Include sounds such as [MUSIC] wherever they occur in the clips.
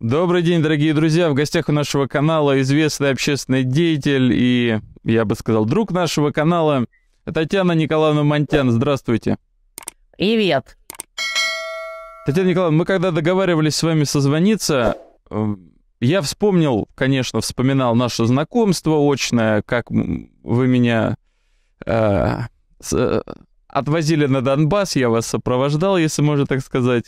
Добрый день, дорогие друзья. В гостях у нашего канала известный общественный деятель и, я бы сказал, друг нашего канала Татьяна Николаевна Монтян. Здравствуйте. Привет. Татьяна Николаевна, мы когда договаривались с вами созвониться, э, я вспомнил, конечно, вспоминал наше знакомство очное, как вы меня э, с, отвозили на Донбасс, я вас сопровождал, если можно так сказать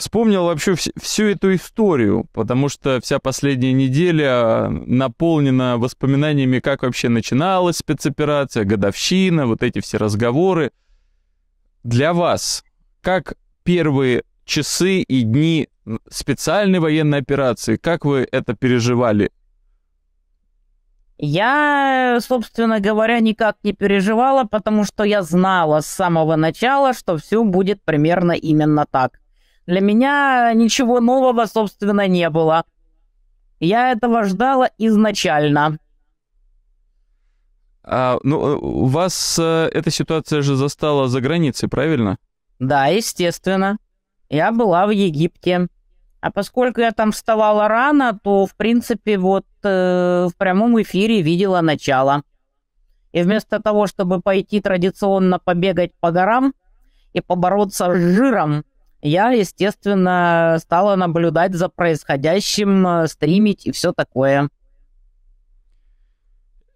вспомнил вообще вс- всю эту историю, потому что вся последняя неделя наполнена воспоминаниями, как вообще начиналась спецоперация, годовщина, вот эти все разговоры. Для вас, как первые часы и дни специальной военной операции, как вы это переживали? Я, собственно говоря, никак не переживала, потому что я знала с самого начала, что все будет примерно именно так. Для меня ничего нового, собственно, не было. Я этого ждала изначально. А, ну, вас э, эта ситуация же застала за границей, правильно? Да, естественно. Я была в Египте. А поскольку я там вставала рано, то, в принципе, вот э, в прямом эфире видела начало. И вместо того, чтобы пойти традиционно побегать по горам и побороться с жиром, я, естественно, стала наблюдать за происходящим, э, стримить и все такое.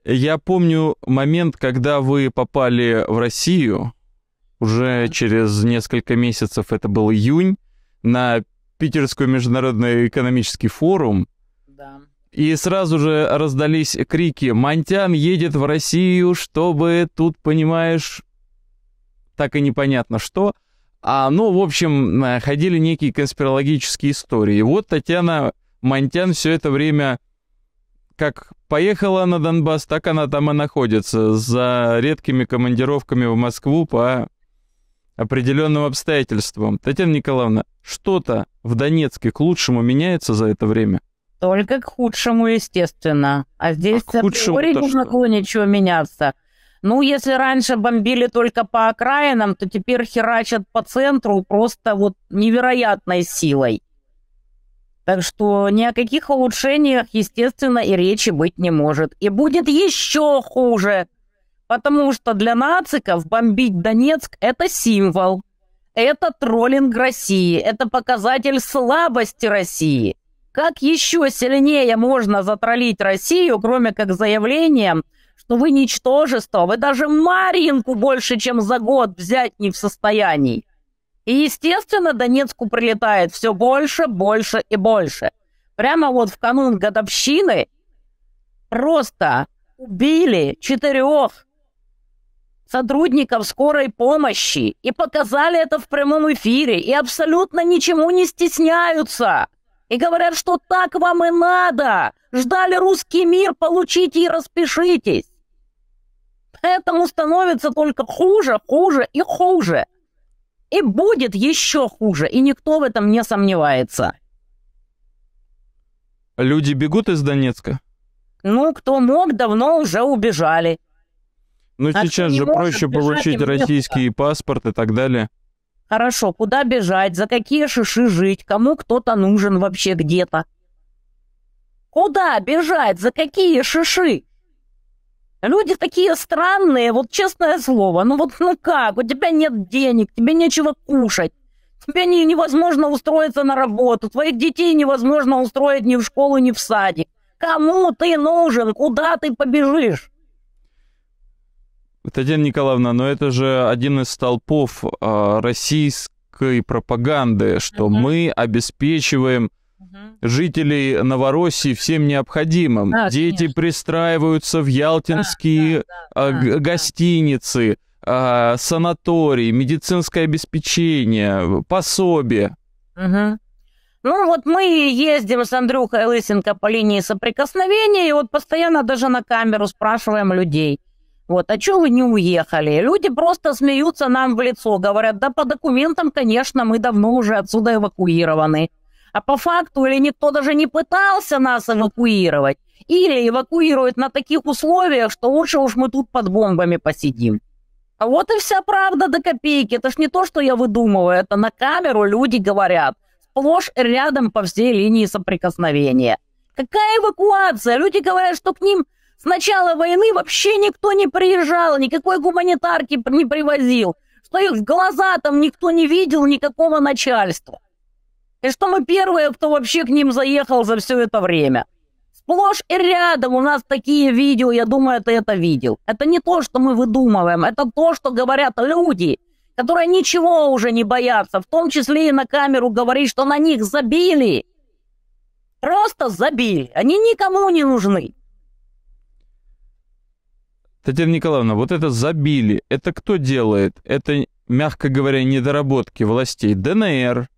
Я помню момент, когда вы попали в Россию, уже через несколько месяцев, это был июнь, на Питерский международный экономический форум. Да. И сразу же раздались крики «Монтян едет в Россию, чтобы тут, понимаешь, так и непонятно что». А, ну, в общем, э, ходили некие конспирологические истории. И вот Татьяна Монтян все это время как поехала на Донбасс, так она там и находится, за редкими командировками в Москву по определенным обстоятельствам. Татьяна Николаевна, что-то в Донецке к лучшему меняется за это время? Только к худшему, естественно. А здесь а худшему не могло ничего меняться. Ну, если раньше бомбили только по окраинам, то теперь херачат по центру просто вот невероятной силой. Так что ни о каких улучшениях, естественно, и речи быть не может. И будет еще хуже. Потому что для нациков бомбить Донецк – это символ. Это троллинг России, это показатель слабости России. Как еще сильнее можно затроллить Россию, кроме как заявлением – что вы ничтожество, вы даже Маринку больше, чем за год взять не в состоянии. И, естественно, Донецку прилетает все больше, больше и больше. Прямо вот в канун годовщины просто убили четырех сотрудников скорой помощи и показали это в прямом эфире, и абсолютно ничему не стесняются. И говорят, что так вам и надо. Ждали русский мир, получите и распишитесь. Этому становится только хуже, хуже и хуже. И будет еще хуже, и никто в этом не сомневается. Люди бегут из Донецка? Ну, кто мог, давно уже убежали. Ну, а сейчас же проще получить российский паспорт и так далее. Хорошо, куда бежать, за какие шиши жить, кому кто-то нужен вообще где-то? Куда бежать, за какие шиши? Люди такие странные, вот честное слово. Ну вот ну как, у тебя нет денег, тебе нечего кушать. Тебе не, невозможно устроиться на работу, твоих детей невозможно устроить ни в школу, ни в садик. Кому ты нужен? Куда ты побежишь? Татьяна Николаевна, но это же один из столпов э, российской пропаганды, что uh-huh. мы обеспечиваем жителей Новороссии всем необходимым. Да, Дети конечно. пристраиваются в ялтинские да, да, да, гостиницы, да. санатории, медицинское обеспечение, пособие. Угу. Ну вот мы ездим с Андрюхой Лысенко по линии соприкосновения, и вот постоянно даже на камеру спрашиваем людей. Вот, а что вы не уехали? Люди просто смеются нам в лицо, говорят, да по документам, конечно, мы давно уже отсюда эвакуированы. А по факту или никто даже не пытался нас эвакуировать, или эвакуируют на таких условиях, что лучше уж мы тут под бомбами посидим. А вот и вся правда до копейки. Это ж не то, что я выдумываю, это на камеру люди говорят. сплошь рядом по всей линии соприкосновения. Какая эвакуация? Люди говорят, что к ним с начала войны вообще никто не приезжал, никакой гуманитарки не привозил, что их в глаза там никто не видел, никакого начальства. И что мы первые, кто вообще к ним заехал за все это время. Сплошь и рядом у нас такие видео, я думаю, ты это видел. Это не то, что мы выдумываем, это то, что говорят люди, которые ничего уже не боятся, в том числе и на камеру говорить, что на них забили. Просто забили. Они никому не нужны. Татьяна Николаевна, вот это забили, это кто делает? Это, мягко говоря, недоработки властей ДНР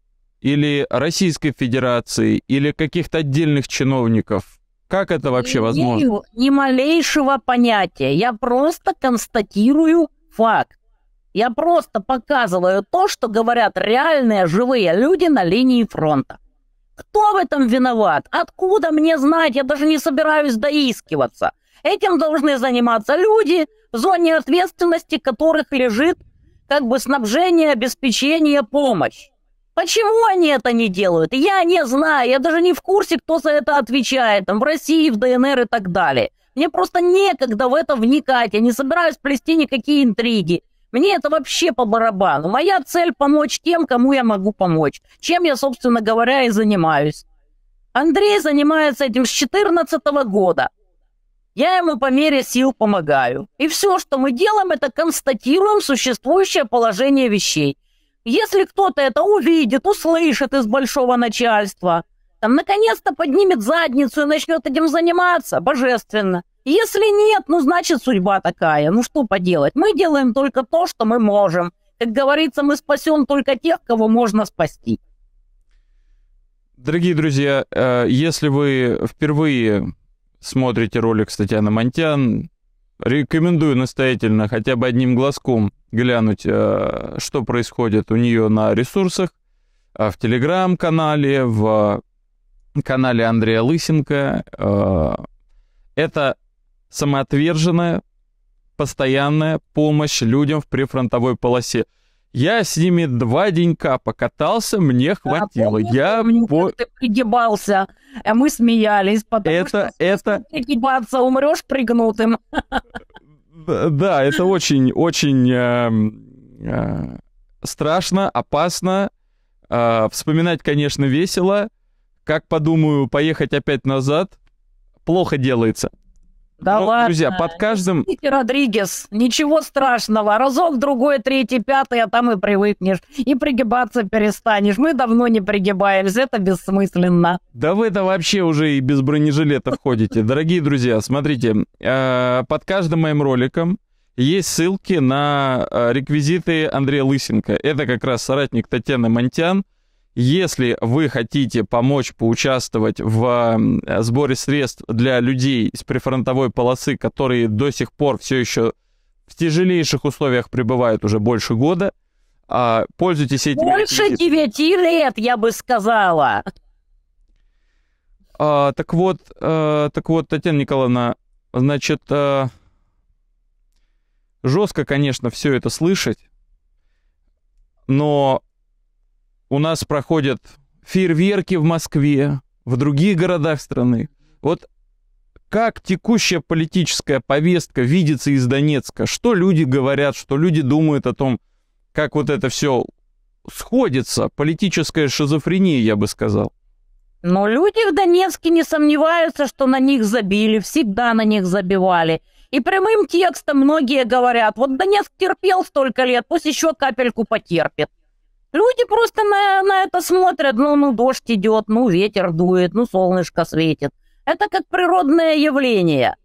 или Российской Федерации или каких-то отдельных чиновников? Как это вообще возможно? имею ни малейшего понятия. Я просто констатирую факт. Я просто показываю то, что говорят реальные живые люди на линии фронта. Кто в этом виноват? Откуда мне знать? Я даже не собираюсь доискиваться. Этим должны заниматься люди, в зоне ответственности которых лежит как бы снабжение, обеспечение, помощь. Почему они это не делают? Я не знаю, я даже не в курсе, кто за это отвечает, там, в России, в ДНР и так далее. Мне просто некогда в это вникать, я не собираюсь плести никакие интриги. Мне это вообще по барабану. Моя цель — помочь тем, кому я могу помочь. Чем я, собственно говоря, и занимаюсь. Андрей занимается этим с 14 года. Я ему по мере сил помогаю. И все, что мы делаем, это констатируем существующее положение вещей. Если кто-то это увидит, услышит из большого начальства, там наконец-то поднимет задницу и начнет этим заниматься, божественно. Если нет, ну значит судьба такая, ну что поделать. Мы делаем только то, что мы можем. Как говорится, мы спасем только тех, кого можно спасти. Дорогие друзья, э, если вы впервые смотрите ролик с Татьяной Монтян, рекомендую настоятельно хотя бы одним глазком глянуть, э, что происходит у нее на ресурсах, э, в телеграм-канале, в канале Андрея Лысенко. Э, это самоотверженная, постоянная помощь людям в прифронтовой полосе. Я с ними два денька покатался, мне хватило. Да, я помню, по... ты пригибался, а мы смеялись, потому Это- что это- пригибаться умрешь пригнутым. [LAUGHS] Да, это очень, очень эм, э, страшно, опасно. Э, вспоминать, конечно, весело. Как подумаю, поехать опять назад, плохо делается. Да Но, ладно. Друзья, под каждым... Никита Родригес, ничего страшного. Разок, другой, третий, пятый, а там и привыкнешь. И пригибаться перестанешь. Мы давно не пригибаемся, это бессмысленно. Да вы-то вообще уже и без бронежилета ходите. Дорогие друзья, смотрите, э, под каждым моим роликом есть ссылки на э, реквизиты Андрея Лысенко. Это как раз соратник Татьяны Монтян. Если вы хотите помочь поучаствовать в сборе средств для людей из прифронтовой полосы, которые до сих пор все еще в тяжелейших условиях пребывают уже больше года, а, пользуйтесь этими Больше девяти лет, я бы сказала. А, так вот, э, так вот, Татьяна Николаевна, значит, э, жестко, конечно, все это слышать, но у нас проходят фейерверки в Москве, в других городах страны. Вот как текущая политическая повестка видится из Донецка? Что люди говорят, что люди думают о том, как вот это все сходится? Политическая шизофрения, я бы сказал. Но люди в Донецке не сомневаются, что на них забили, всегда на них забивали. И прямым текстом многие говорят, вот Донецк терпел столько лет, пусть еще капельку потерпит. Люди просто на, на это смотрят, ну, ну, дождь идет, ну, ветер дует, ну, солнышко светит. Это как природное явление.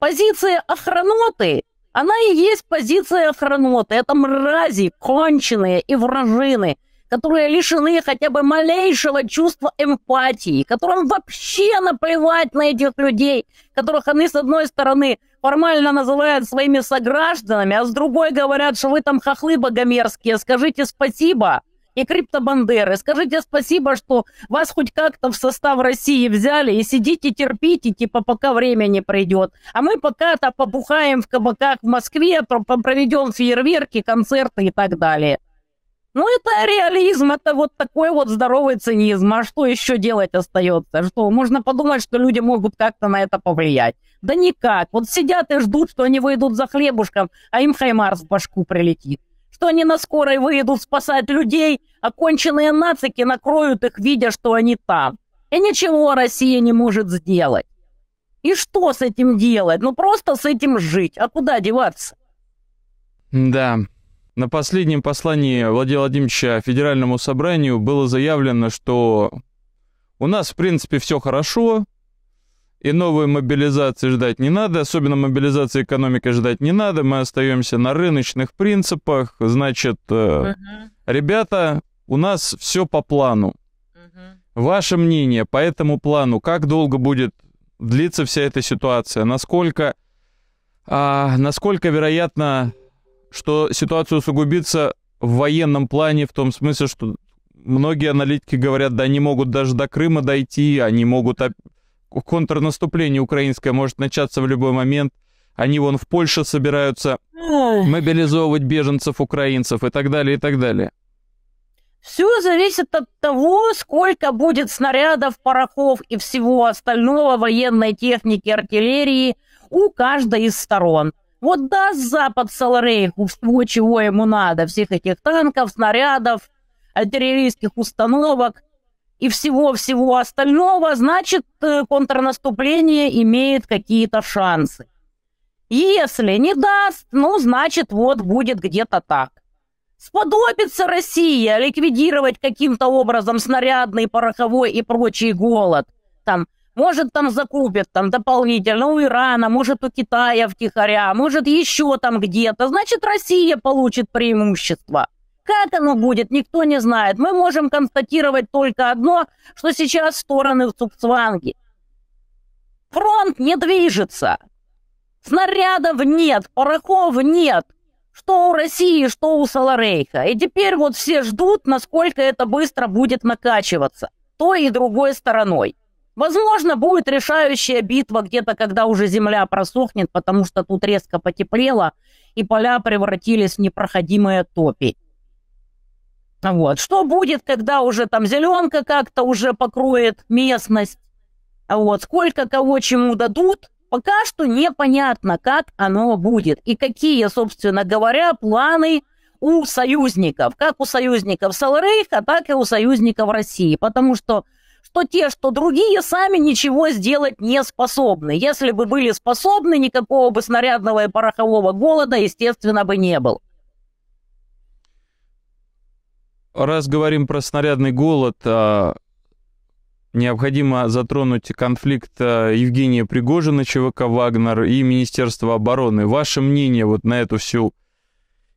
Позиция охраноты, она и есть позиция охраноты. Это мрази, конченые и вражины, которые лишены хотя бы малейшего чувства эмпатии, которым вообще наплевать на этих людей, которых они, с одной стороны, формально называют своими согражданами, а с другой говорят, что вы там хохлы богомерзкие, скажите спасибо. И криптобандеры, скажите спасибо, что вас хоть как-то в состав России взяли и сидите, терпите, типа, пока время не придет. А мы пока-то побухаем в кабаках в Москве, про- проведем фейерверки, концерты и так далее. Ну, это реализм, это вот такой вот здоровый цинизм. А что еще делать остается? Что, можно подумать, что люди могут как-то на это повлиять. Да никак. Вот сидят и ждут, что они выйдут за хлебушком, а им Хаймарс в башку прилетит. Что они на скорой выйдут спасать людей, а конченые нацики накроют их, видя, что они там. И ничего Россия не может сделать. И что с этим делать? Ну, просто с этим жить. А куда деваться? Да, на последнем послании Владимира Владимировича Федеральному собранию было заявлено, что у нас, в принципе, все хорошо, и новой мобилизации ждать не надо, особенно мобилизации экономики ждать не надо, мы остаемся на рыночных принципах, значит, uh-huh. ребята, у нас все по плану. Uh-huh. Ваше мнение по этому плану, как долго будет длиться вся эта ситуация, насколько, а, насколько вероятно что ситуация усугубится в военном плане, в том смысле, что многие аналитики говорят, да, они могут даже до Крыма дойти, они могут... Контрнаступление украинское может начаться в любой момент. Они вон в Польше собираются мобилизовывать беженцев украинцев и так далее, и так далее. Все зависит от того, сколько будет снарядов, порохов и всего остального военной техники, артиллерии у каждой из сторон. Вот даст Запад Саларейху всего, чего ему надо, всех этих танков, снарядов, артиллерийских установок и всего-всего остального, значит, э, контрнаступление имеет какие-то шансы. Если не даст, ну, значит, вот будет где-то так. Сподобится Россия ликвидировать каким-то образом снарядный, пороховой и прочий голод. Там может, там закупят там дополнительно у Ирана, может, у Китая втихаря, может, еще там где-то. Значит, Россия получит преимущество. Как оно будет, никто не знает. Мы можем констатировать только одно, что сейчас стороны в Цукцванге. Фронт не движется. Снарядов нет, порохов нет. Что у России, что у Саларейха. И теперь вот все ждут, насколько это быстро будет накачиваться. Той и другой стороной. Возможно, будет решающая битва где-то, когда уже земля просохнет, потому что тут резко потеплело, и поля превратились в непроходимые топи. Вот. Что будет, когда уже там зеленка как-то уже покроет местность? Вот. Сколько кого чему дадут, пока что непонятно, как оно будет. И какие, собственно говоря, планы у союзников. Как у союзников Саларейха, так и у союзников России. Потому что что те, что другие сами ничего сделать не способны. Если бы были способны, никакого бы снарядного и порохового голода, естественно, бы не было. Раз говорим про снарядный голод, а, необходимо затронуть конфликт а, Евгения Пригожина, ЧВК «Вагнер» и Министерства обороны. Ваше мнение вот на эту всю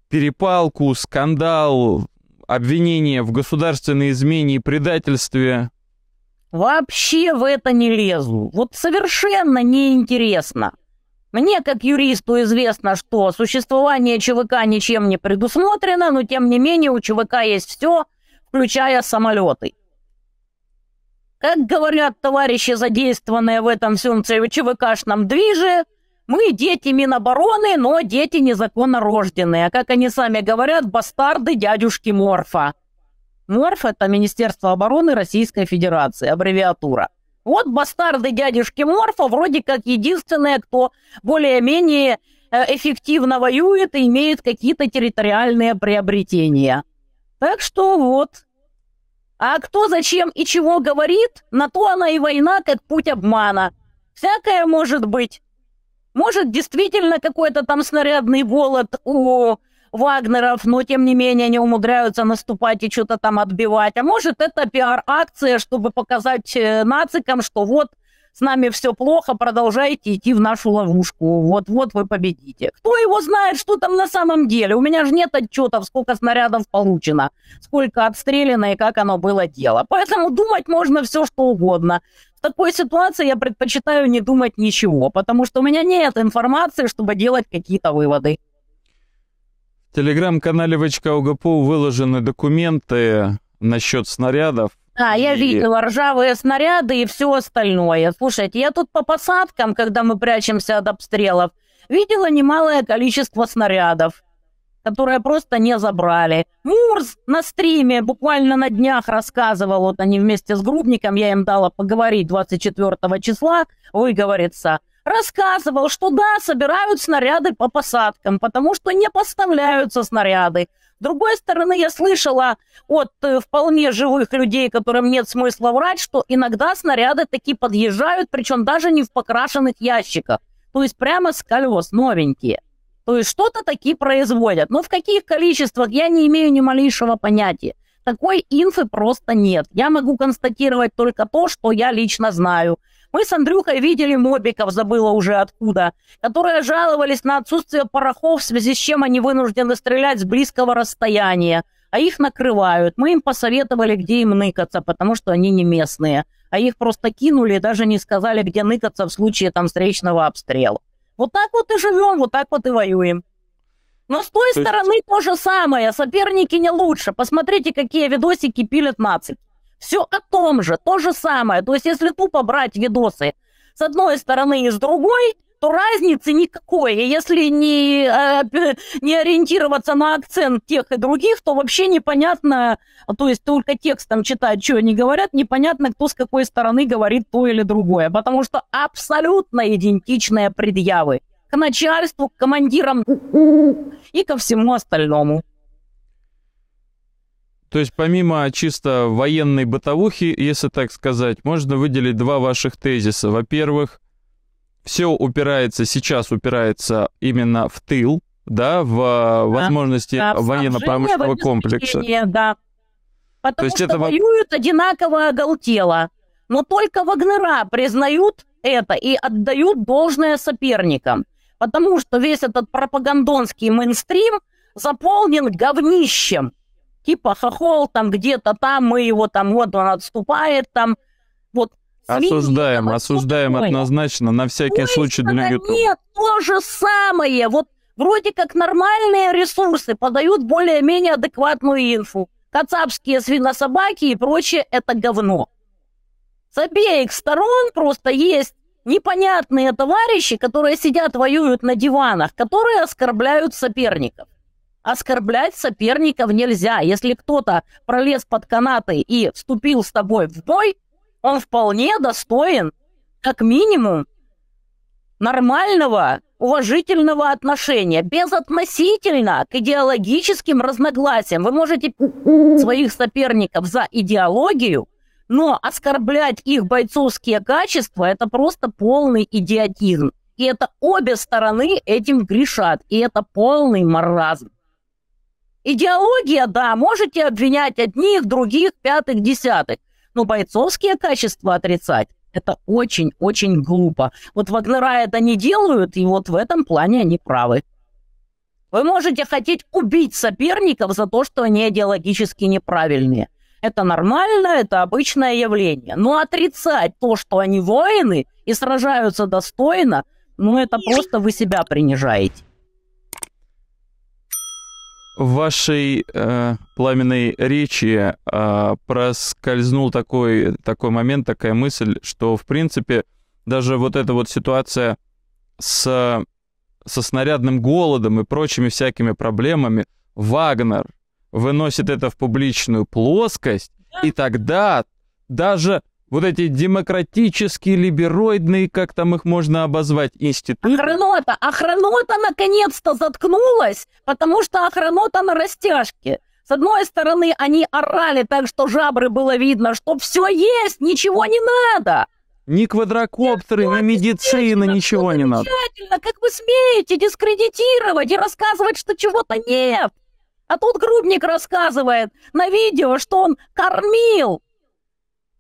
перепалку, скандал, обвинение в государственной измене и предательстве – Вообще в это не лезу. Вот совершенно неинтересно. Мне, как юристу, известно, что существование ЧВК ничем не предусмотрено, но тем не менее у ЧВК есть все, включая самолеты. Как говорят товарищи, задействованные в этом всем ЧВКшном движе, мы дети Минобороны, но дети незаконно рожденные, а как они сами говорят, бастарды дядюшки Морфа. МОРФ — это Министерство обороны Российской Федерации, аббревиатура. Вот бастарды дядюшки Морфа вроде как единственные, кто более-менее э, эффективно воюет и имеет какие-то территориальные приобретения. Так что вот. А кто зачем и чего говорит, на то она и война, как путь обмана. Всякое может быть. Может, действительно какой-то там снарядный голод у Вагнеров, но тем не менее они умудряются наступать и что-то там отбивать. А может, это пиар-акция, чтобы показать э, нацикам, что вот с нами все плохо, продолжайте идти в нашу ловушку. Вот-вот вы победите. Кто его знает, что там на самом деле? У меня же нет отчетов, сколько снарядов получено, сколько отстреляно и как оно было дело. Поэтому думать можно все, что угодно. В такой ситуации я предпочитаю не думать ничего, потому что у меня нет информации, чтобы делать какие-то выводы. Телеграм-канале ВЧК УГПУ выложены документы насчет снарядов. А, я видела ржавые снаряды и все остальное. Слушайте, я тут по посадкам, когда мы прячемся от обстрелов, видела немалое количество снарядов. которые просто не забрали. Мурз на стриме буквально на днях рассказывал, вот они вместе с Грубником, я им дала поговорить 24 числа, выговориться, рассказывал, что да, собирают снаряды по посадкам, потому что не поставляются снаряды. С другой стороны, я слышала от э, вполне живых людей, которым нет смысла врать, что иногда снаряды таки подъезжают, причем даже не в покрашенных ящиках, то есть прямо с колес, новенькие. То есть что-то такие производят. Но в каких количествах, я не имею ни малейшего понятия. Такой инфы просто нет. Я могу констатировать только то, что я лично знаю. Мы с Андрюхой видели мобиков, забыла уже откуда, которые жаловались на отсутствие порохов, в связи с чем они вынуждены стрелять с близкого расстояния, а их накрывают. Мы им посоветовали, где им ныкаться, потому что они не местные. А их просто кинули и даже не сказали, где ныкаться в случае там встречного обстрела. Вот так вот и живем, вот так вот и воюем. Но с той то стороны есть... то же самое, соперники не лучше. Посмотрите, какие видосики пилят нацики. Все о том же, то же самое. То есть, если тупо брать видосы с одной стороны и с другой, то разницы никакой. И если не, э, не ориентироваться на акцент тех и других, то вообще непонятно, то есть только текстом читать, что они говорят, непонятно, кто с какой стороны говорит то или другое. Потому что абсолютно идентичные предъявы к начальству, к командирам и ко всему остальному. То есть помимо чисто военной бытовухи, если так сказать, можно выделить два ваших тезиса. Во-первых, все упирается, сейчас упирается именно в тыл, да, в да, возможности да, военно-промышленного комплекса. Да. Потому То есть что это... воюют одинаково оголтело. Но только Вагнера признают это и отдают должное соперникам. Потому что весь этот пропагандонский мейнстрим заполнен говнищем. Типа хохол там где-то там, мы его там, вот он отступает там. Вот Осуждаем, осуждаем однозначно, на всякий ну, случай для YouTube. Нет, то же самое. Вот вроде как нормальные ресурсы подают более-менее адекватную инфу. Кацапские свинособаки и прочее — это говно. С обеих сторон просто есть непонятные товарищи, которые сидят, воюют на диванах, которые оскорбляют соперников. Оскорблять соперников нельзя. Если кто-то пролез под канаты и вступил с тобой в бой, он вполне достоин, как минимум, нормального, уважительного отношения, безотносительно к идеологическим разногласиям. Вы можете своих соперников за идеологию, но оскорблять их бойцовские качества – это просто полный идиотизм. И это обе стороны этим грешат, и это полный маразм. Идеология, да, можете обвинять одних, других, пятых, десятых – но бойцовские качества отрицать – это очень-очень глупо. Вот Вагнера это не делают, и вот в этом плане они правы. Вы можете хотеть убить соперников за то, что они идеологически неправильные. Это нормально, это обычное явление. Но отрицать то, что они воины и сражаются достойно, ну это просто вы себя принижаете в вашей э, пламенной речи э, проскользнул такой, такой момент, такая мысль, что, в принципе, даже вот эта вот ситуация с, со снарядным голодом и прочими всякими проблемами, Вагнер выносит это в публичную плоскость, и тогда даже вот эти демократические, либероидные, как там их можно обозвать, институты. Охранота, охранота наконец-то заткнулась, потому что охранота на растяжке. С одной стороны, они орали так, что жабры было видно, что все есть, ничего не надо. Ни квадрокоптеры, ни медицина, ничего не надо. Как вы смеете дискредитировать и рассказывать, что чего-то нет? А тут Грубник рассказывает на видео, что он кормил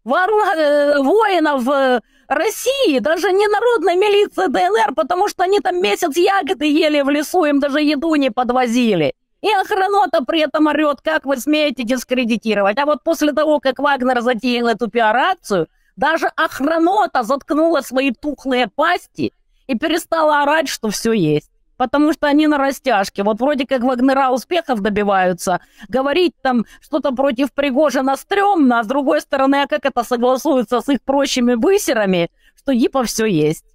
воинов э, России, даже не народной милиции ДНР, потому что они там месяц ягоды ели в лесу, им даже еду не подвозили. И охранота при этом орет, как вы смеете дискредитировать. А вот после того, как Вагнер затеял эту пиар-акцию, даже охранота заткнула свои тухлые пасти и перестала орать, что все есть потому что они на растяжке. Вот вроде как Вагнера успехов добиваются. Говорить там что-то против Пригожина стрёмно, а с другой стороны, а как это согласуется с их прочими высерами, что ипа все есть.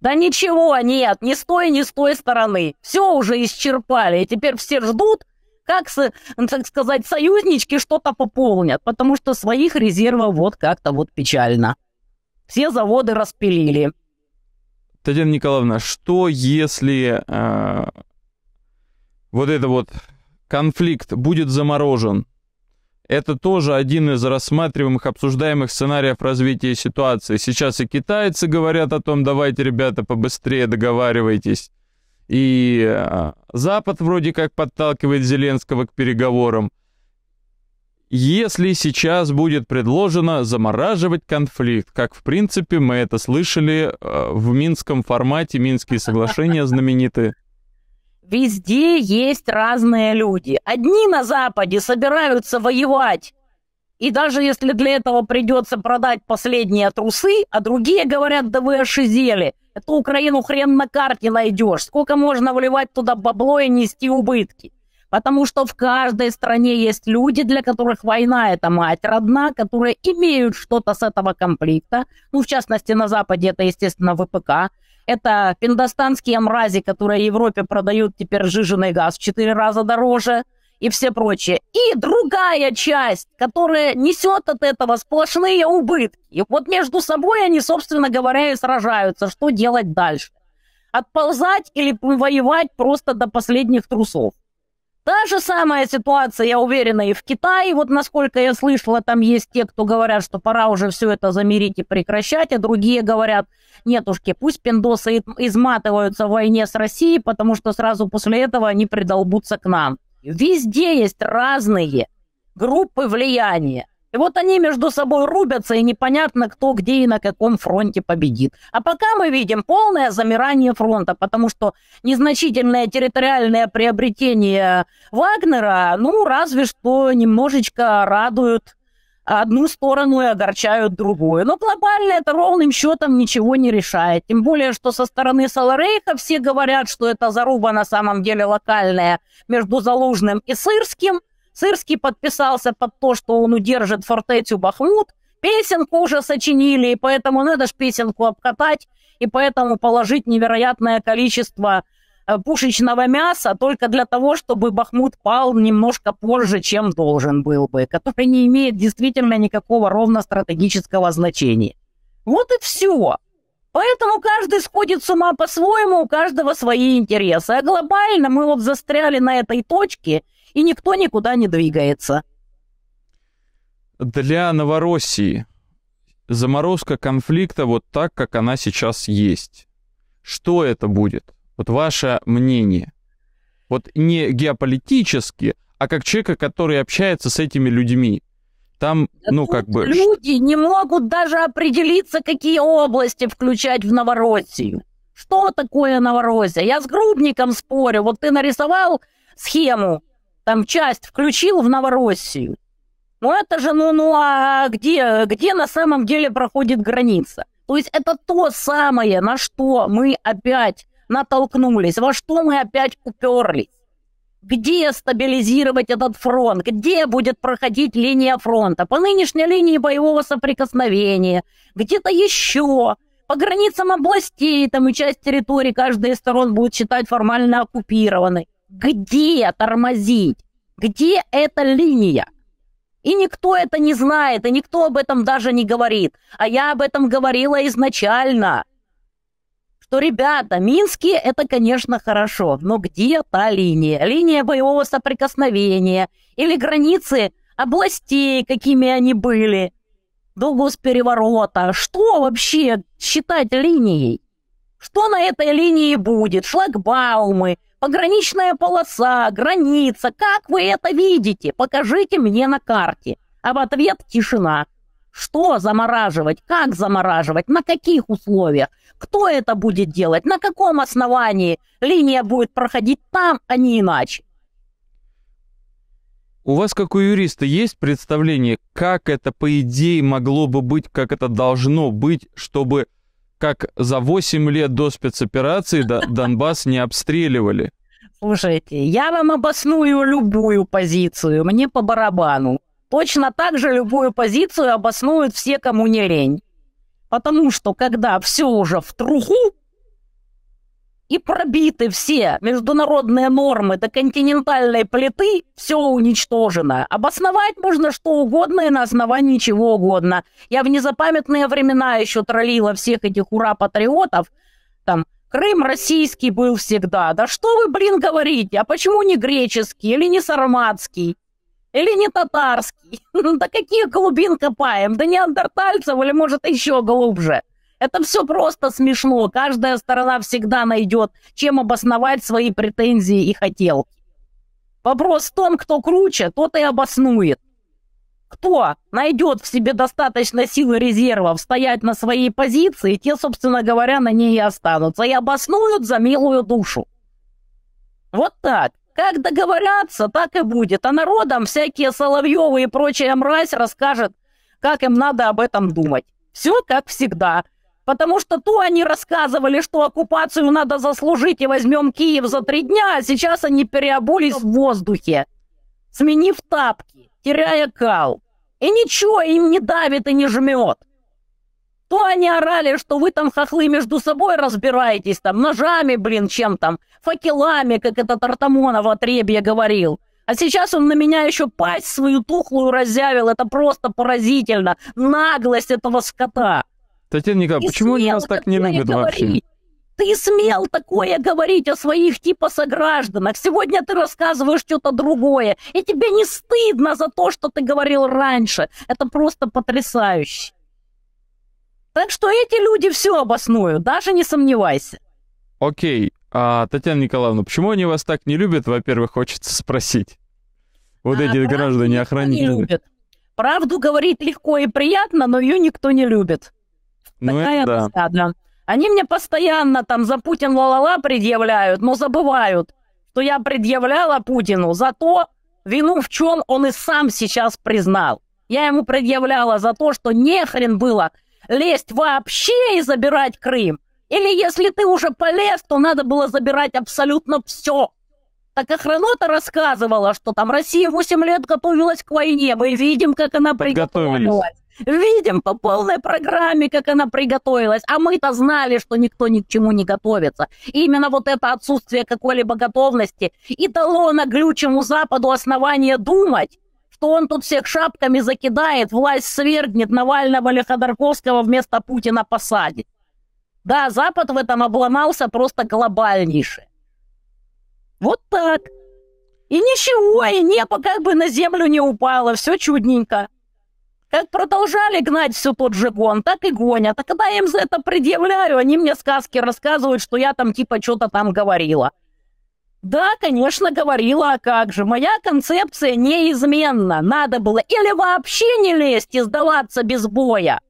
Да ничего нет, ни с той, ни с той стороны. Все уже исчерпали, и теперь все ждут, как, так сказать, союзнички что-то пополнят, потому что своих резервов вот как-то вот печально. Все заводы распилили. Татьяна Николаевна, что если э, вот это вот конфликт будет заморожен? Это тоже один из рассматриваемых, обсуждаемых сценариев развития ситуации. Сейчас и китайцы говорят о том, давайте, ребята, побыстрее договаривайтесь. И э, Запад вроде как подталкивает Зеленского к переговорам. Если сейчас будет предложено замораживать конфликт, как в принципе мы это слышали э, в минском формате, Минские соглашения знаменитые. Везде есть разные люди. Одни на Западе собираются воевать. И даже если для этого придется продать последние трусы, а другие говорят, да вы ошизели, эту Украину хрен на карте найдешь. Сколько можно вливать туда бабло и нести убытки? Потому что в каждой стране есть люди, для которых война – это мать родна, которые имеют что-то с этого конфликта. Ну, в частности, на Западе это, естественно, ВПК. Это пиндостанские мрази, которые Европе продают теперь жиженый газ в четыре раза дороже и все прочее. И другая часть, которая несет от этого сплошные убытки. И вот между собой они, собственно говоря, и сражаются. Что делать дальше? Отползать или воевать просто до последних трусов? Та же самая ситуация, я уверена, и в Китае. Вот насколько я слышала, там есть те, кто говорят, что пора уже все это замерить и прекращать, а другие говорят, нетушки, пусть пиндосы изматываются в войне с Россией, потому что сразу после этого они придолбутся к нам. Везде есть разные группы влияния. И вот они между собой рубятся, и непонятно, кто где и на каком фронте победит. А пока мы видим полное замирание фронта, потому что незначительное территориальное приобретение Вагнера, ну, разве что немножечко радуют одну сторону и огорчают другую. Но глобально это ровным счетом ничего не решает. Тем более, что со стороны Саларейха все говорят, что это заруба на самом деле локальная между Залужным и Сырским – Сырский подписался под то, что он удержит фортецю Бахмут. Песенку уже сочинили, и поэтому надо ж песенку обкатать, и поэтому положить невероятное количество э, пушечного мяса только для того, чтобы Бахмут пал немножко позже, чем должен был бы, который не имеет действительно никакого ровно стратегического значения. Вот и все. Поэтому каждый сходит с ума по-своему, у каждого свои интересы. А глобально мы вот застряли на этой точке – и никто никуда не двигается. Для Новороссии заморозка конфликта вот так, как она сейчас есть. Что это будет? Вот ваше мнение. Вот не геополитически, а как человека, который общается с этими людьми. Там, ну, как бы... Люди не могут даже определиться, какие области включать в Новороссию. Что такое Новороссия? Я с Грубником спорю. Вот ты нарисовал схему там часть включил в Новороссию. Ну это же, ну, ну, а где, где на самом деле проходит граница? То есть это то самое, на что мы опять натолкнулись, во что мы опять уперлись. Где стабилизировать этот фронт? Где будет проходить линия фронта? По нынешней линии боевого соприкосновения? Где-то еще? По границам областей, там и часть территории каждой из сторон будет считать формально оккупированной. Где тормозить? Где эта линия? И никто это не знает, и никто об этом даже не говорит. А я об этом говорила изначально. Что, ребята, Минские — это, конечно, хорошо, но где та линия? Линия боевого соприкосновения или границы областей, какими они были? До госпереворота. Что вообще считать линией? Что на этой линии будет? Шлагбаумы, Пограничная полоса, граница. Как вы это видите? Покажите мне на карте. А в ответ тишина. Что замораживать? Как замораживать? На каких условиях? Кто это будет делать? На каком основании линия будет проходить там, а не иначе? У вас, как у юриста, есть представление, как это, по идее, могло бы быть, как это должно быть, чтобы как за 8 лет до спецоперации Донбасс не обстреливали. Слушайте, я вам обосную любую позицию, мне по барабану. Точно так же любую позицию обоснуют все, кому не лень. Потому что когда все уже в труху, и пробиты все международные нормы до континентальной плиты, все уничтожено. Обосновать можно что угодно и на основании чего угодно. Я в незапамятные времена еще троллила всех этих ура-патриотов, там, Крым российский был всегда. Да что вы, блин, говорите? А почему не греческий или не сарматский? Или не татарский? [LAUGHS] Да какие глубин копаем? Да неандертальцев или, может, еще глубже? Это все просто смешно. Каждая сторона всегда найдет, чем обосновать свои претензии и хотелки. Вопрос в том, кто круче, тот и обоснует. Кто найдет в себе достаточно силы резервов стоять на своей позиции, те, собственно говоря, на ней и останутся, и обоснуют за милую душу. Вот так. Как договорятся, так и будет. А народам всякие Соловьевы и прочая мразь расскажет, как им надо об этом думать. Все как всегда. Потому что то они рассказывали, что оккупацию надо заслужить и возьмем Киев за три дня, а сейчас они переобулись в воздухе, сменив тапки, теряя кал. И ничего им не давит и не жмет. То они орали, что вы там, хохлы, между собой разбираетесь, там, ножами, блин, чем там, факелами, как этот Артамонов отребье говорил. А сейчас он на меня еще пасть свою тухлую разъявил. Это просто поразительно. Наглость этого скота. Татьяна Николаевна, почему они нас так не любят говорить? вообще? Ты смел такое говорить о своих типа согражданах. Сегодня ты рассказываешь что-то другое. И тебе не стыдно за то, что ты говорил раньше. Это просто потрясающе. Так что эти люди все обоснуют, даже не сомневайся. Окей. А, Татьяна Николаевна, почему они вас так не любят, во-первых, хочется спросить. Вот а, эти граждане-охранители. Правду говорить легко и приятно, но ее никто не любит. Ну, Такая да. Они мне постоянно там за Путин ла-ла-ла предъявляют, но забывают, что я предъявляла Путину за то, вину в чем он и сам сейчас признал. Я ему предъявляла за то, что нехрен было лезть вообще и забирать Крым. Или если ты уже полез, то надо было забирать абсолютно все. Так охранота рассказывала, что там Россия 8 лет готовилась к войне. Мы видим, как она приготовилась. Видим по полной программе, как она приготовилась. А мы-то знали, что никто ни к чему не готовится. И именно вот это отсутствие какой-либо готовности и дало наглючему Западу основание думать, что он тут всех шапками закидает, власть свергнет, Навального или Ходорковского вместо Путина посадит. Да, Запад в этом обломался просто глобальнейше. Вот так. И ничего, и небо как бы на землю не упало, все чудненько. Как продолжали гнать все тот же гон, так и гонят. А когда я им за это предъявляю, они мне сказки рассказывают, что я там типа что-то там говорила. Да, конечно, говорила, а как же. Моя концепция неизменна. Надо было или вообще не лезть и сдаваться без боя.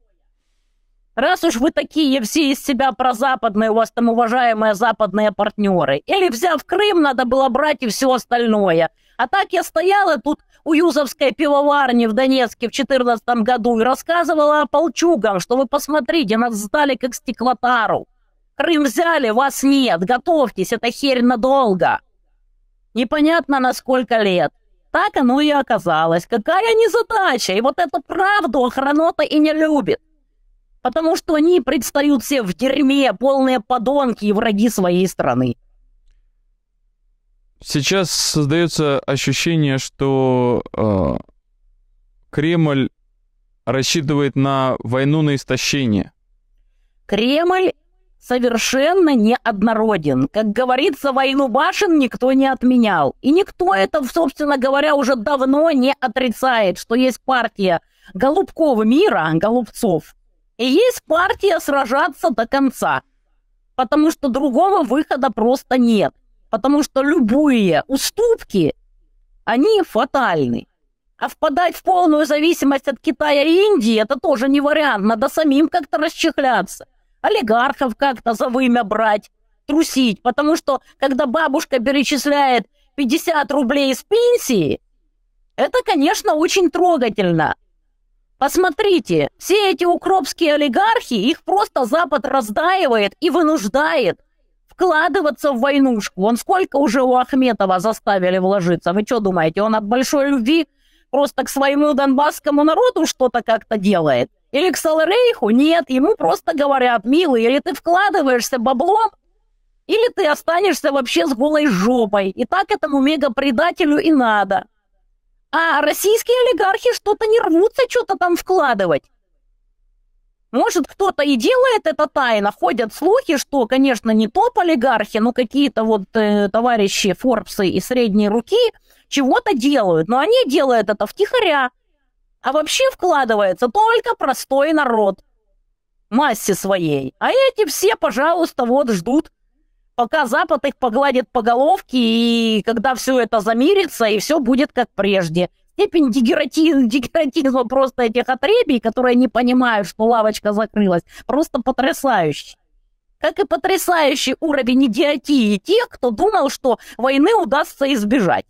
Раз уж вы такие все из себя прозападные, у вас там уважаемые западные партнеры. Или, взяв Крым, надо было брать и все остальное. А так я стояла тут у Юзовской пивоварни в Донецке в 14 году и рассказывала ополчугам, что вы посмотрите, нас сдали как стеклотару. Крым взяли, вас нет, готовьтесь, это херь надолго. Непонятно на сколько лет. Так оно и оказалось. Какая незадача, и вот эту правду охранота и не любит. Потому что они предстают все в дерьме, полные подонки и враги своей страны. Сейчас создается ощущение, что э, Кремль рассчитывает на войну на истощение. Кремль совершенно неоднороден. Как говорится, войну башен никто не отменял. И никто это, собственно говоря, уже давно не отрицает, что есть партия Голубкова мира, Голубцов, и есть партия сражаться до конца. Потому что другого выхода просто нет потому что любые уступки, они фатальны. А впадать в полную зависимость от Китая и Индии – это тоже не вариант, надо самим как-то расчехляться. Олигархов как-то за вымя брать, трусить, потому что когда бабушка перечисляет 50 рублей из пенсии, это, конечно, очень трогательно. Посмотрите, все эти укропские олигархи, их просто Запад раздаивает и вынуждает вкладываться в войнушку. Он сколько уже у Ахметова заставили вложиться? Вы что думаете, он от большой любви просто к своему донбасскому народу что-то как-то делает? Или к Саларейху? Нет, ему просто говорят, милый, или ты вкладываешься баблом, или ты останешься вообще с голой жопой. И так этому мега-предателю и надо. А российские олигархи что-то не рвутся что-то там вкладывать. Может, кто-то и делает это тайно. Ходят слухи, что, конечно, не топ-олигархи, но какие-то вот э, товарищи Форбсы и средней руки чего-то делают. Но они делают это втихаря. А вообще вкладывается только простой народ. Массе своей. А эти все, пожалуйста, вот ждут, пока Запад их погладит по головке, и когда все это замирится, и все будет как прежде степень дегератизма, дегератизма просто этих отребий, которые не понимают, что лавочка закрылась, просто потрясающий. Как и потрясающий уровень идиотии тех, кто думал, что войны удастся избежать.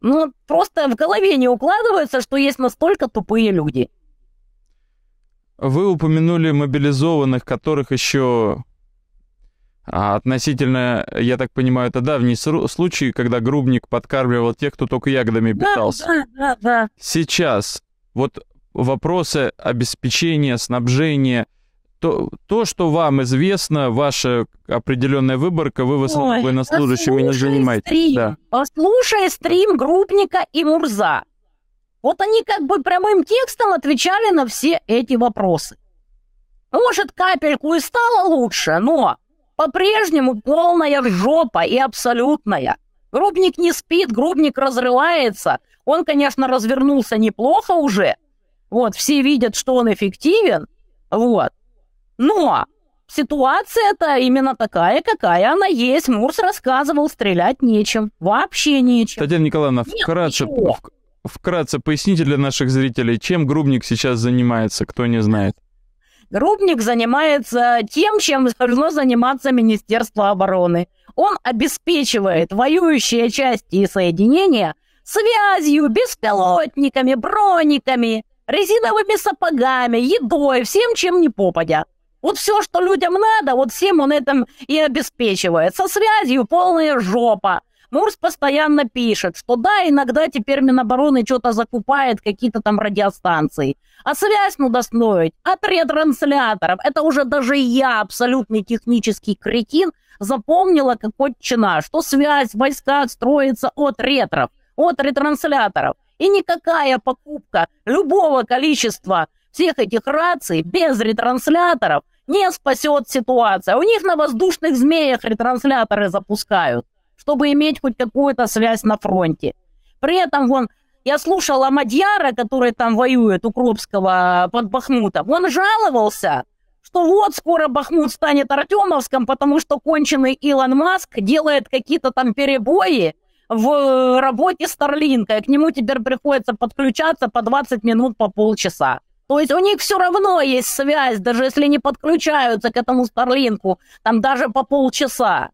Ну, просто в голове не укладывается, что есть настолько тупые люди. Вы упомянули мобилизованных, которых еще а относительно, я так понимаю, это давний случай, когда грубник подкармливал тех, кто только ягодами питался. Да, да, да. Сейчас вот вопросы обеспечения, снабжения, то, то, что вам известно, ваша определенная выборка, вы военнослужащими не занимаетесь. Стрим, да. Послушай стрим Грубника и Мурза. Вот они как бы прямым текстом отвечали на все эти вопросы. Может, капельку и стало лучше, но по-прежнему полная жопа и абсолютная. Грубник не спит, грубник разрывается. Он, конечно, развернулся неплохо уже. Вот, все видят, что он эффективен. Вот. Но ситуация-то именно такая, какая она есть. Мурс рассказывал, стрелять нечем. Вообще нечем. Татьяна Николаевна, Нет, вкратце, ничего. вкратце поясните для наших зрителей, чем Грубник сейчас занимается, кто не знает. Грубник занимается тем, чем должно заниматься Министерство обороны. Он обеспечивает воюющие части и соединения связью, беспилотниками, брониками, резиновыми сапогами, едой, всем, чем не попадя. Вот все, что людям надо, вот всем он этим и обеспечивает. Со связью полная жопа. Мурс постоянно пишет, что да, иногда теперь Минобороны что-то закупает, какие-то там радиостанции. А связь надо строить от ретрансляторов. Это уже даже я, абсолютный технический кретин, запомнила как отчина, что связь в войсках строится от ретров, от ретрансляторов. И никакая покупка любого количества всех этих раций без ретрансляторов не спасет ситуацию. У них на воздушных змеях ретрансляторы запускают чтобы иметь хоть какую-то связь на фронте. При этом вон, я слушала Мадьяра, который там воюет, Укропского под Бахмутом, он жаловался, что вот скоро Бахмут станет Артемовском, потому что конченый Илон Маск делает какие-то там перебои в работе Старлинка, и к нему теперь приходится подключаться по 20 минут, по полчаса. То есть у них все равно есть связь, даже если не подключаются к этому Старлинку, там даже по полчаса.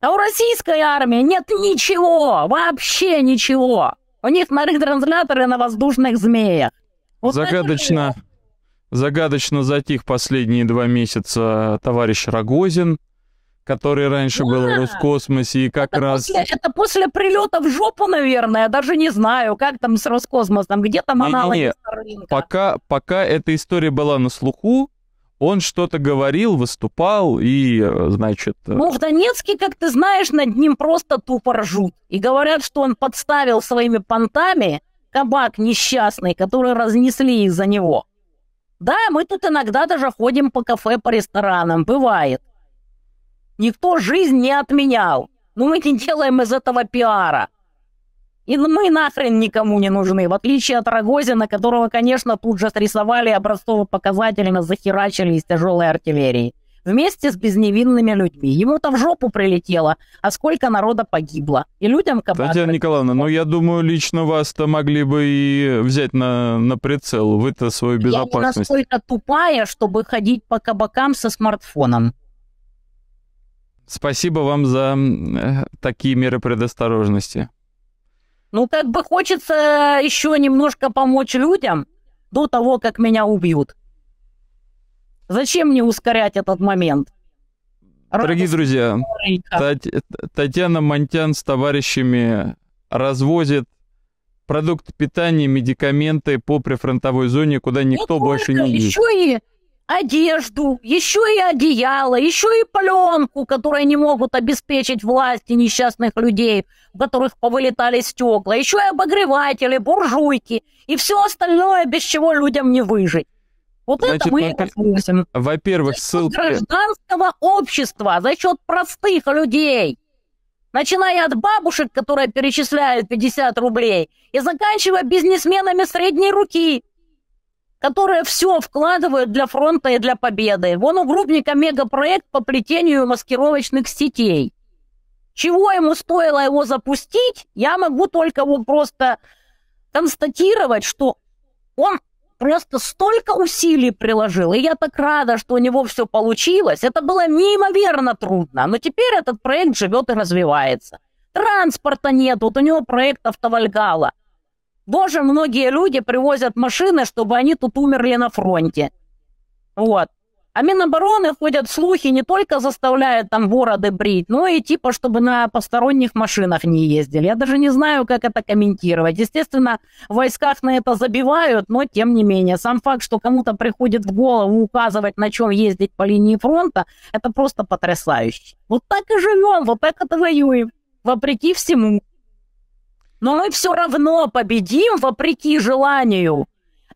А у российской армии нет ничего, вообще ничего. У них на ретрансляторы на воздушных змеях. Вот загадочно, загадочно затих последние два месяца товарищ Рогозин, который раньше да. был в Роскосмосе, и как это раз... После, это после прилета в жопу, наверное, я даже не знаю, как там с Роскосмосом, где там аналоги Пока, пока эта история была на слуху, он что-то говорил, выступал и, э, значит... Э, ну, в Донецке, как ты знаешь, над ним просто тупо ржут. И говорят, что он подставил своими понтами кабак несчастный, который разнесли из-за него. Да, мы тут иногда даже ходим по кафе, по ресторанам, бывает. Никто жизнь не отменял. Но мы не делаем из этого пиара. И мы нахрен никому не нужны, в отличие от Рогозина, которого, конечно, тут же срисовали образцово-показательно захерачили из тяжелой артиллерии. Вместе с безневинными людьми. Ему-то в жопу прилетело, а сколько народа погибло. И людям кабак... Татьяна Николаевна, ну я думаю, лично вас-то могли бы и взять на, на прицел. Вы-то свою безопасность. Я настолько тупая, чтобы ходить по кабакам со смартфоном. Спасибо вам за э, такие меры предосторожности. Ну, как бы хочется еще немножко помочь людям до того, как меня убьют. Зачем мне ускорять этот момент? Дорогие друзья, Тать- Татьяна Монтян с товарищами развозит продукты питания, медикаменты по прифронтовой зоне, куда никто не больше не едет. Еще и одежду, еще и одеяло, еще и пленку, которые не могут обеспечить власти несчастных людей, у которых повылетали стекла, еще и обогреватели, буржуйки и все остальное, без чего людям не выжить. Вот Значит, это мы во- Во-первых, ссылки... гражданского общества, за счет простых людей. Начиная от бабушек, которые перечисляют 50 рублей, и заканчивая бизнесменами средней руки, которые все вкладывают для фронта и для победы. Вон у Грубника мегапроект по плетению маскировочных сетей. Чего ему стоило его запустить, я могу только его просто констатировать, что он просто столько усилий приложил, и я так рада, что у него все получилось. Это было неимоверно трудно, но теперь этот проект живет и развивается. Транспорта нет, вот у него проект автовальгала. Боже, многие люди привозят машины, чтобы они тут умерли на фронте. Вот. А Минобороны ходят слухи, не только заставляют там бороды брить, но и типа, чтобы на посторонних машинах не ездили. Я даже не знаю, как это комментировать. Естественно, в войсках на это забивают, но тем не менее. Сам факт, что кому-то приходит в голову указывать, на чем ездить по линии фронта, это просто потрясающе. Вот так и живем, вот так это воюем. Вопреки всему. Но мы все равно победим вопреки желанию.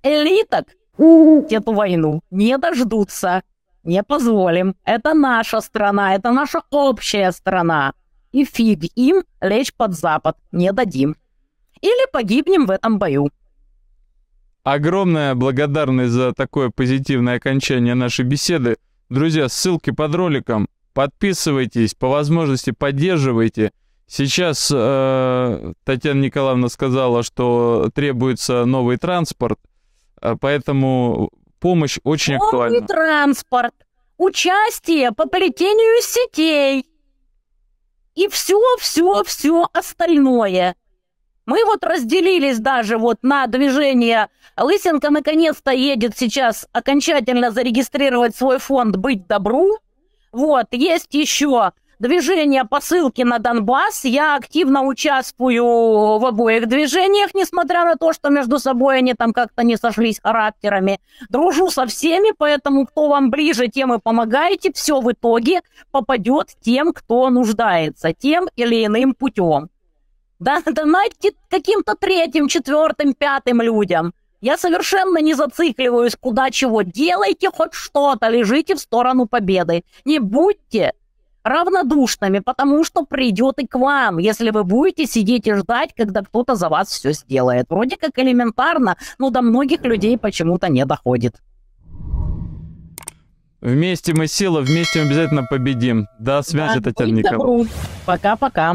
Элиток эту войну не дождутся. Не позволим. Это наша страна, это наша общая страна. И фиг им лечь под Запад не дадим. Или погибнем в этом бою. Огромная благодарность за такое позитивное окончание нашей беседы. Друзья, ссылки под роликом. Подписывайтесь, по возможности поддерживайте. Сейчас э, Татьяна Николаевна сказала, что требуется новый транспорт, э, поэтому помощь очень новый актуальна. Новый транспорт, участие по плетению сетей и все, все, все остальное. Мы вот разделились даже вот на движение. Лысенко наконец-то едет сейчас окончательно зарегистрировать свой фонд «Быть добру». Вот, есть еще движение по ссылке на Донбасс. Я активно участвую в обоих движениях, несмотря на то, что между собой они там как-то не сошлись характерами. Дружу со всеми, поэтому кто вам ближе, тем и помогаете. Все в итоге попадет тем, кто нуждается, тем или иным путем. Да, донатьте каким-то третьим, четвертым, пятым людям. Я совершенно не зацикливаюсь, куда чего. Делайте хоть что-то, лежите в сторону победы. Не будьте равнодушными, потому что придет и к вам, если вы будете сидеть и ждать, когда кто-то за вас все сделает. Вроде как элементарно, но до многих людей почему-то не доходит. Вместе мы сила, вместе мы обязательно победим. До связи, да, Татьяна Николаевна. Пока-пока.